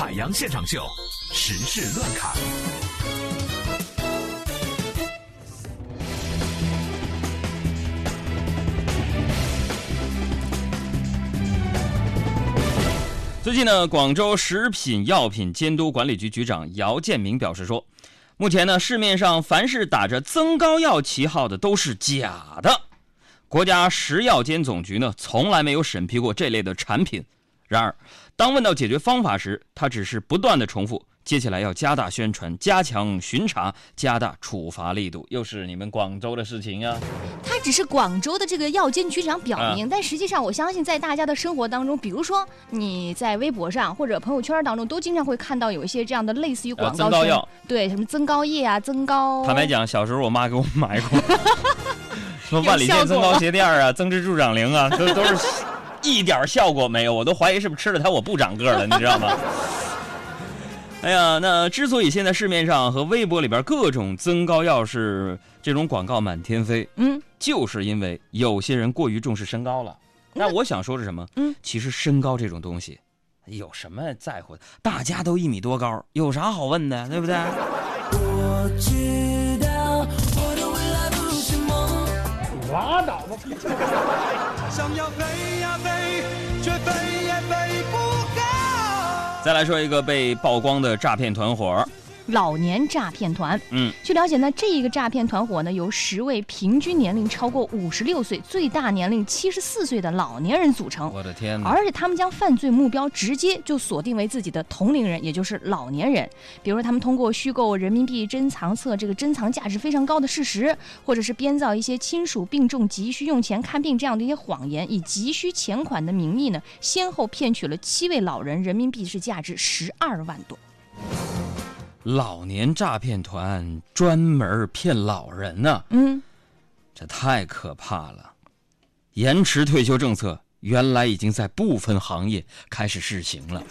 海洋现场秀，时事乱侃。最近呢，广州食品药品监督管理局局长姚建明表示说，目前呢，市面上凡是打着增高药旗号的都是假的。国家食药监总局呢，从来没有审批过这类的产品。然而，当问到解决方法时，他只是不断的重复，接下来要加大宣传，加强巡查，加大处罚力度。又是你们广州的事情呀、他只是广州的这个药监局长表啊明，但实际上我相信在大家的生活当中，比如说你在微博上或者朋友圈当中，都经常会看到有一些这样的类似于广呃告声增高药，对，什么增高液啊、增高。坦白讲，小时候我妈给我买过，什么万里有效果线增高鞋垫啊、增脂助长灵啊，都都是一点效果没有，我都怀疑是不是吃了它我不长个儿了，你知道吗？哎呀，那之所以现在市面上和微博里边各种增高药是这种广告满天飞，嗯，就是因为有些人过于重视身高了。那我想说是什么？嗯，其实身高这种东西，有什么在乎的？大家都一米多高，有啥好问的，对不对？我知道我的未来不是梦。拉倒吧！想要飞呀飞，再来说一个被曝光的诈骗团伙，老年诈骗团。嗯，据了解呢，这一个诈骗团伙呢，由十位平均年龄超过五十六岁、最大年龄七十四岁的老年人组成。我的天哪！而且他们将犯罪目标直接就锁定为自己的同龄人，也就是老年人。比如说，他们通过虚构人民币珍藏册这个珍藏价值非常高的事实，或者是编造一些亲属病重急需用钱看病这样的一些谎言，以急需钱款的名义呢，先后骗取了七位老人人民币是价值十二万多。老年诈骗团专门骗老人呢、嗯，这太可怕了。延迟退休政策原来已经在部分行业开始试行了。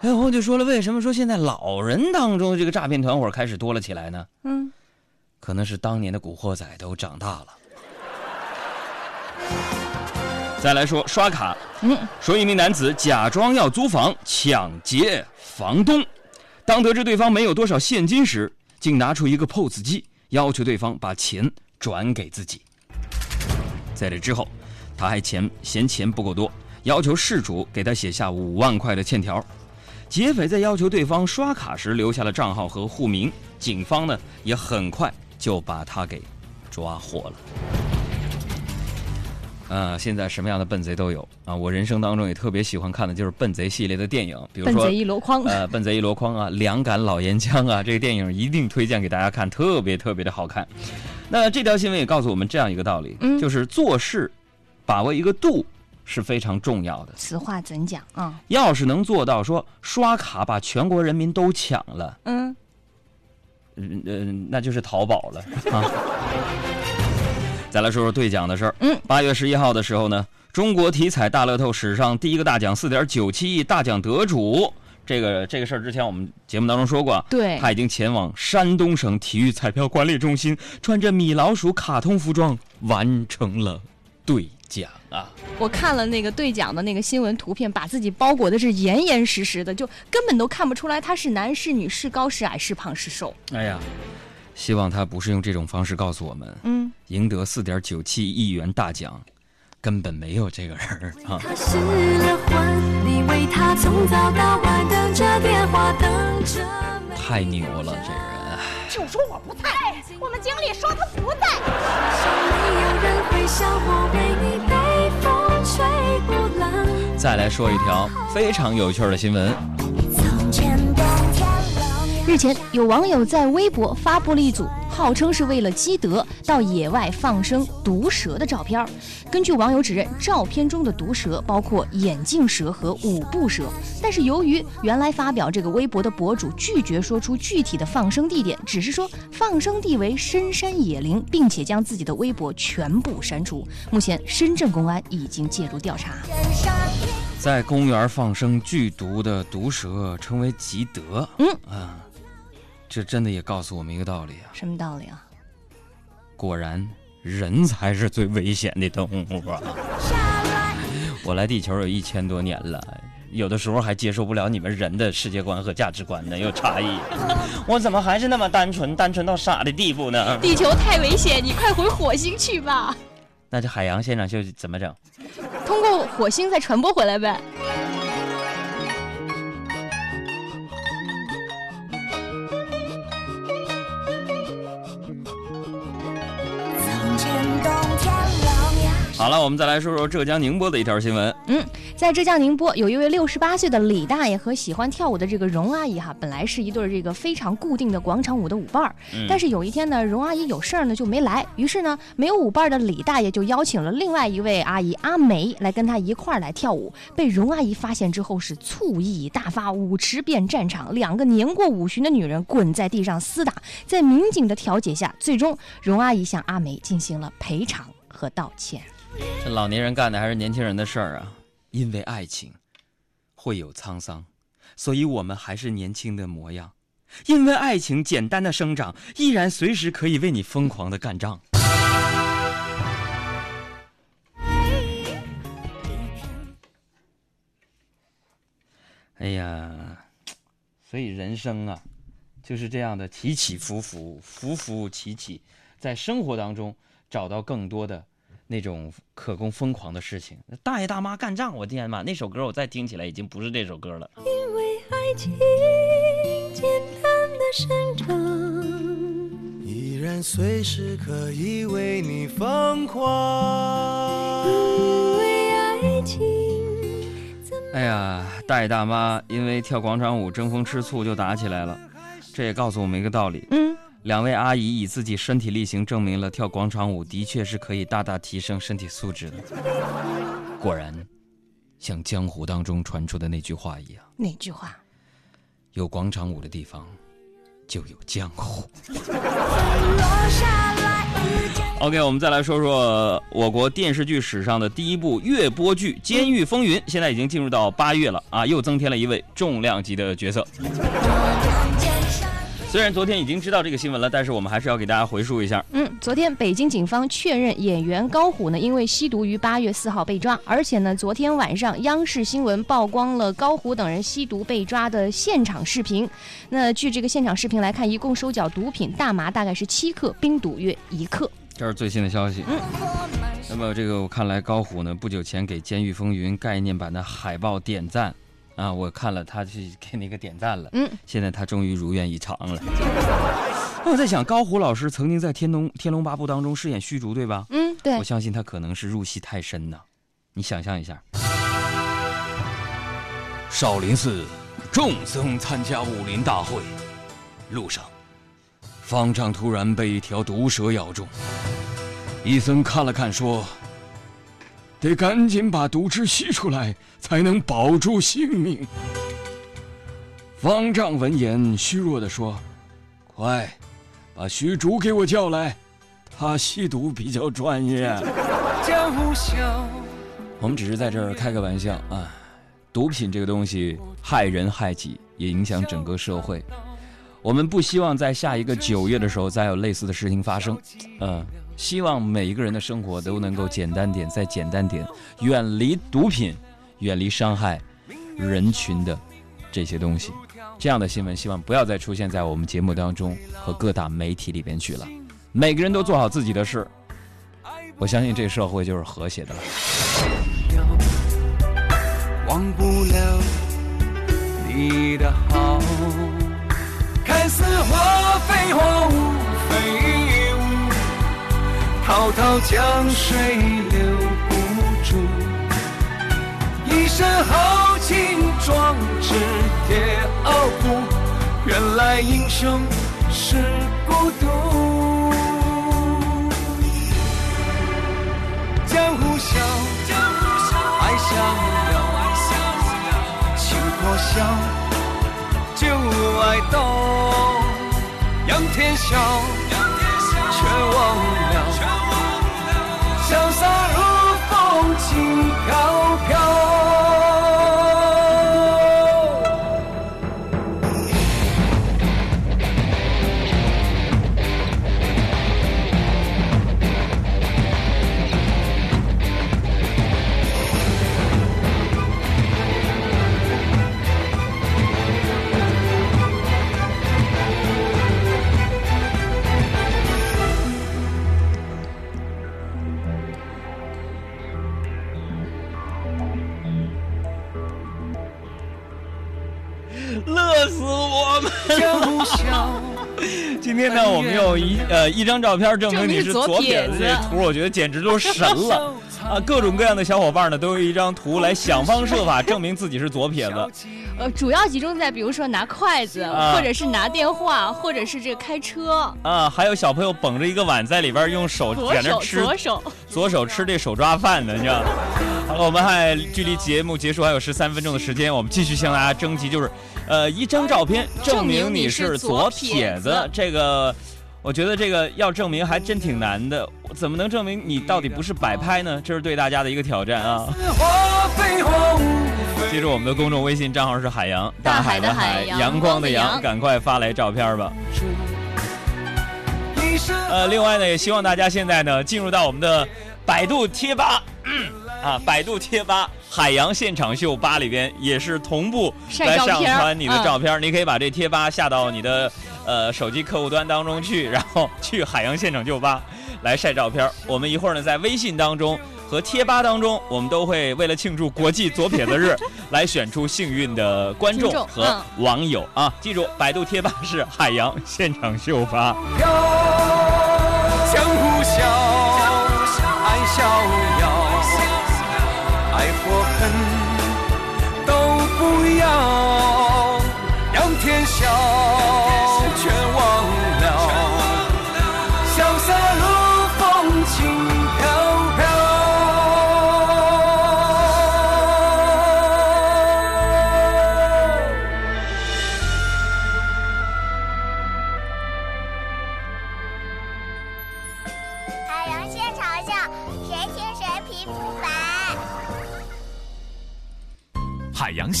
哎，我就说了，为什么说现在老人当中这个诈骗团伙开始多了起来呢？嗯，可能是当年的古惑仔都长大了。再来说刷卡，嗯，说一名男子假装要租房抢劫房东，当得知对方没有多少现金时，竟拿出一个 POS 机，要求对方把钱转给自己。在这之后，他还嫌嫌钱不够多，要求事主给他写下五万块的欠条。劫匪在要求对方刷卡时留下了账号和户名，警方呢也很快就把他给抓获了。啊，现在什么样的笨贼都有啊！我人生当中也特别喜欢看的就是笨贼系列的电影，比如说笨贼一箩筐。呃，笨贼一箩筐啊，两杆老烟枪啊，这个电影一定推荐给大家看，特别特别的好看。那这条新闻也告诉我们这样一个道理，嗯就是做事把握一个度是非常重要的。此话怎讲啊？要是能做到说刷卡把全国人民都抢了，嗯，嗯嗯，那就是淘宝了啊。再来说说兑奖的事儿。嗯，八月十一号的时候呢，中国体彩大乐透史上第一个大奖四点九七亿大奖得主，这个这个事儿之前我们节目当中说过啊，对他已经前往山东省体育彩票管理中心，穿着米老鼠卡通服装完成了兑奖啊。我看了那个兑奖的那个新闻图片，把自己包裹的是严严实实的，就根本都看不出来他是男是女是高是矮是胖是瘦。哎呀，希望他不是用这种方式告诉我们，嗯，赢得四点九七亿元大奖，根本没有这个人儿啊。他失了魂，你为他从早到晚等着电话，等着 太牛了，这人。就说我不在，我们经理说他不在。再来说一条非常有趣的新闻。从前日前，有网友在微博发布了一组号称是为了积德到野外放生毒蛇的照片。根据网友指认，照片中的毒蛇包括眼镜蛇和五步蛇。但是由于原来发表这个微博的博主拒绝说出具体的放生地点，只是说放生地为深山野林，并且将自己的微博全部删除。目前，深圳公安已经介入调查。在公园放生剧毒的毒蛇称为积德。嗯啊，这真的也告诉我们一个道理啊，什么道理啊？果然人才是最危险的动物啊！我来地球有一千多年了，有的时候还接受不了你们人的世界观和价值观呢，有差异。我怎么还是那么单纯，单纯到傻的地步呢？地球太危险，你快回火星去吧。那这海洋现场秀怎么整？通过火星再传播回来呗。我们再来说说浙江宁波的一条新闻。嗯在浙江宁波，有一位六十八岁的李大爷和喜欢跳舞的这个荣阿姨哈，本来是一对这个非常固定的广场舞的舞伴儿。嗯但是有一天呢，荣阿姨有事儿呢就没来，于是呢，没有舞伴儿的李大爷就邀请了另外一位阿姨阿梅来跟他一块儿来跳舞。被荣阿姨发现之后是醋意大发，舞池变战场，两个年过五旬的女人滚在地上厮打。在民警的调解下，最终荣阿姨向阿梅进行了赔偿和道歉。这老年人干的还是年轻人的事儿啊！因为爱情会有沧桑，所以我们还是年轻的模样。因为爱情简单的生长，依然随时可以为你疯狂的干仗。哎呀，所以人生啊，就是这样的起起伏伏，伏伏起起，在生活当中找到更多的那种可供疯狂的事情。大爷大妈干仗，我天呐！那首歌我再听起来已经不是这首歌了。因为爱情简单的生长，依然随时可以为你疯狂。因为爱情哎呀，大爷大妈因为跳广场舞争风吃醋就打起来了，这也告诉我们一个道理：嗯，两位阿姨以自己身体力行证明了跳广场舞的确是可以大大提升身体素质的。果然，像江湖当中传出的那句话一样，哪句话？有广场舞的地方，就有江湖。OK，我们再来说说我国电视剧史上的第一部月播剧《监狱风云》，现在已经进入到八月了啊，又增添了一位重量级的角色。虽然昨天已经知道这个新闻了，但是我们还是要给大家回述一下。嗯，昨天北京警方确认演员高虎呢，因为吸毒于八月四号被抓，而且呢，昨天晚上央视新闻曝光了高虎等人吸毒被抓的现场视频。那据这个现场视频来看，一共收缴毒品大麻大概是七克，冰毒约一克。这是最新的消息。嗯那么这个我看来高虎呢，不久前给《监狱风云》概念版的海报点赞，啊，我看了他去给那个点赞了。嗯，现在他终于如愿以偿了。那我在想，高虎老师曾经在《天龙天龙八部》当中饰演虚竹，对吧？嗯，对我，相信他可能是入戏太深呐。你想象一下，少林寺众僧参加武林大会，路上，方丈突然被一条毒蛇咬中。一僧看了看，说：“得赶紧把毒汁吸出来，才能保住性命。”方丈闻言，虚弱地说：“快，把徐竹给我叫来，他吸毒比较专业。”我们只是在这儿开个玩笑啊。毒品这个东西害人害己，也影响整个社会。我们不希望在下一个九月的时候再有类似的事情发生。嗯，希望每一个人的生活都能够简单点，再简单点，远离毒品，远离伤害人群的这些东西。这样的新闻，希望不要再出现在我们节目当中和各大媒体里边去了。每个人都做好自己的事，我相信这社会就是和谐的了。忘不了你的好。看似花非花，雾非雾，滔滔江水留不住。一身豪情壮志铁傲骨，原来英雄是孤独。江湖笑，爱逍遥，情破晓，就爱动。仰天笑，潇洒 今天呢，我们用一呃一张照片证明你是左撇子，这图我觉得简直都神了 啊！各种各样的小伙伴呢，都用一张图来想方设法证明自己是左撇子。呃，主要集中在比如说拿筷子，啊或者是拿电话，或者是这个开车，啊，还有小朋友捧着一个碗在里边用手在那吃左手。左手吃这手抓饭的，你知道吗？好了，我们还距离节目结束还有十三分钟的时间，我们继续向大家征集，就是，呃，一张照片证明你是左撇子。这个，我觉得这个要证明还真挺难的。怎么能证明你到底不是摆拍呢？这是对大家的一个挑战啊！记住我们的公众微信账号是海洋，大海海的海阳阳光的阳，光的阳赶快发来照片吧。呃，另外呢，也希望大家现在呢进入到我们的百度贴吧，嗯啊，百度贴吧海洋现场秀吧里边也是同步来上晒照片儿传你的嗯照片儿，你可以把这贴吧下到你的呃手机客户端当中去，然后去海洋现场秀吧来晒照片。我们一会儿呢在微信当中。和贴吧当中，我们都会为了庆祝国际左撇子日，来选出幸运的观众和网友啊！记住，百度贴吧是海洋现场秀吧。飘，江湖笑，爱逍遥，爱或恨都不要，仰天笑，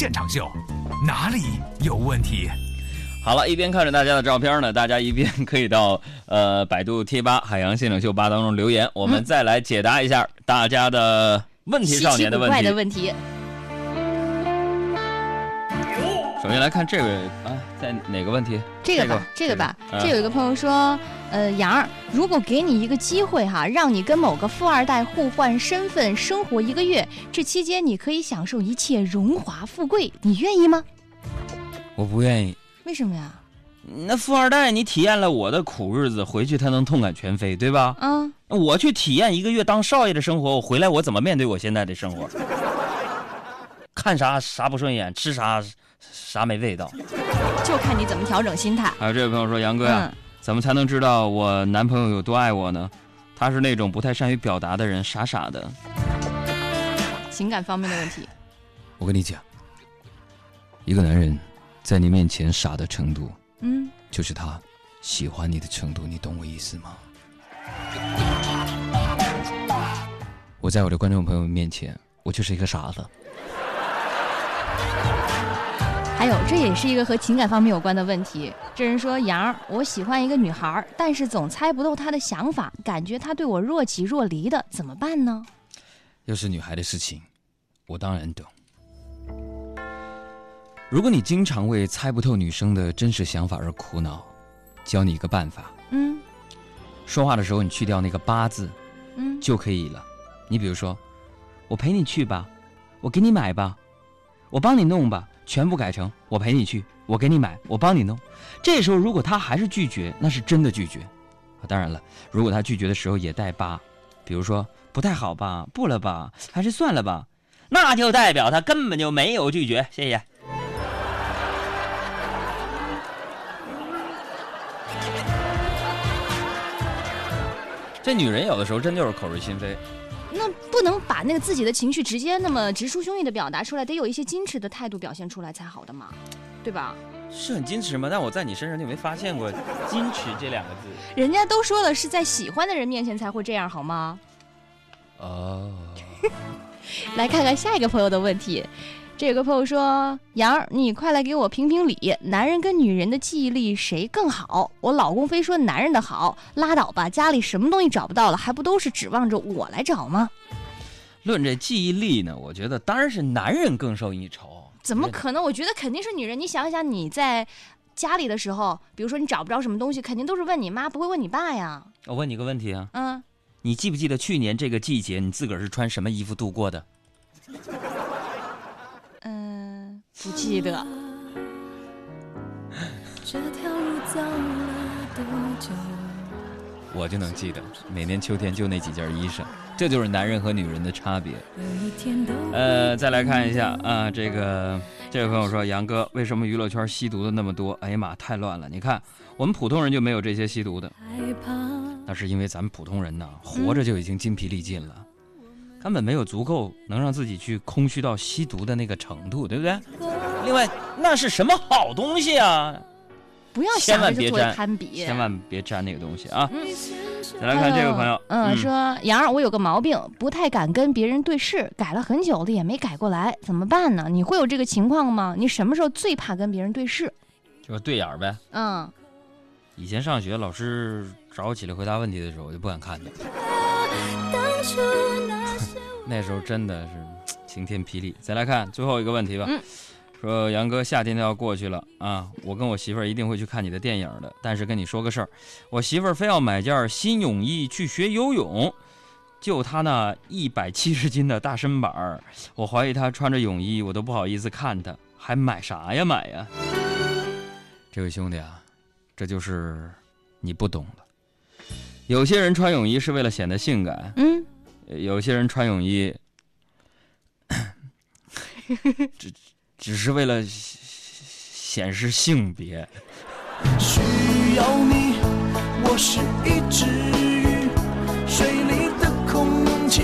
现场秀，哪里有问题？好了，一边看着大家的照片呢，大家一边可以到呃百度贴吧“海洋现场秀吧”当中留言，我们再来解答一下大家的问题少年的问奇古怪的题。问题，首先来看这位啊，在哪个问题？这个吧，这个吧，嗯这有一个朋友说，呃，杨儿，如果给你一个机会哈，让你跟某个富二代互换身份生活一个月，这期间你可以享受一切荣华富贵，你愿意吗？我不愿意。为什么呀？那富二代，你体验了我的苦日子，回去他能痛感全非，对吧？嗯，我去体验一个月当少爷的生活，我回来我怎么面对我现在的生活？看啥啥不顺眼，吃啥啥没味道。就看你怎么调整心态。还有这位朋友说：“杨哥呀、嗯，怎么才能知道我男朋友有多爱我呢？他是那种不太善于表达的人，傻傻的。情感方面的问题，我跟你讲，一个男人在你面前傻的程度，嗯，就是他喜欢你的程度，你懂我意思吗？我在我的观众朋友们面前，我就是一个傻子。还有，这也是一个和情感方面有关的问题。这人说：“杨儿，我喜欢一个女孩，但是总猜不透她的想法，感觉她对我若即若离的，怎么办呢又是女孩的事情，我当然懂。如果你经常为猜不透女生的真实想法而苦恼，教你一个办法：？”嗯说话的时候你去掉那个“八”字嗯，就可以了。你比如说，我陪你去吧，我给你买吧，我帮你弄吧，全部改成我陪你去，我给你买，我帮你弄。这时候如果他还是拒绝，那是真的拒绝。当然了，如果他拒绝的时候也带“八”，比如说不太好吧，不了吧，还是算了吧，那就代表他根本就没有拒绝。谢谢。这女人有的时候真就是口是心非。那不能把那个自己的情绪直接那么直抒胸臆的表达出来，得有一些矜持的态度表现出来才好的嘛，对吧？是很矜持吗？但我在你身上就没发现过“矜持”这两个字。人家都说了是在喜欢的人面前才会这样，好吗？哦，来看看下一个朋友的问题。这有个朋友说：“杨儿，你快来给我评评理，男人跟女人的记忆力谁更好？我老公非说男人的好，拉倒吧，家里什么东西找不到了，还不都是指望着我来找吗？论这记忆力呢，我觉得当然是男人更胜一筹。怎么可能？我觉得肯定是女人。你想想，你在家里的时候，比如说你找不着什么东西，肯定都是问你妈，不会问你爸呀。我问你个问题啊，嗯，你记不记得去年这个季节你自个儿是穿什么衣服度过的？嗯、不记得。这条路走了多久？我就能记得，每年秋天就那几件衣裳，这就是男人和女人的差别。呃，再来看一下啊，这个这位朋友说，杨哥，为什么娱乐圈吸毒的那么多？哎呀妈，太乱了！你看，我们普通人就没有这些吸毒的，那是因为咱们普通人呢，活着就已经筋疲力尽了，根本没有足够能让自己去空虚到吸毒的那个程度，对不对？另外，那是什么好东西啊？不要千万别沾攀比。千万别沾那个东西啊！嗯再来看这位朋友，嗯，说杨儿，我有个毛病，不太敢跟别人对视，改了很久了也没改过来，怎么办呢？你会有这个情况吗？你什么时候最怕跟别人对视？就是对眼儿呗。嗯，以前上学，老师找我起来回答问题的时候，我就不敢看他。当初那时候真的是晴天霹雳。再来看最后一个问题吧。嗯说杨哥，夏天都要过去了啊，我跟我媳妇儿一定会去看你的电影的。但是跟你说个事儿，我媳妇儿非要买件新泳衣去学游泳，就她那一百七十斤的大身板儿，我怀疑她穿着泳衣，我都不好意思看她，还买啥呀买呀？这位兄弟啊，这就是你不懂了。有些人穿泳衣是为了显得性感，嗯，有些人穿泳衣，只只是为了显显示性别。需要你，我是一只鱼，水里的空气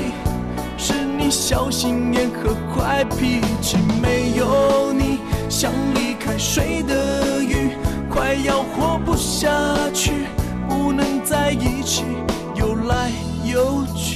是你小心眼和坏脾气。没有你，像离开水的鱼，快要活不下去，不能在一起游来游去。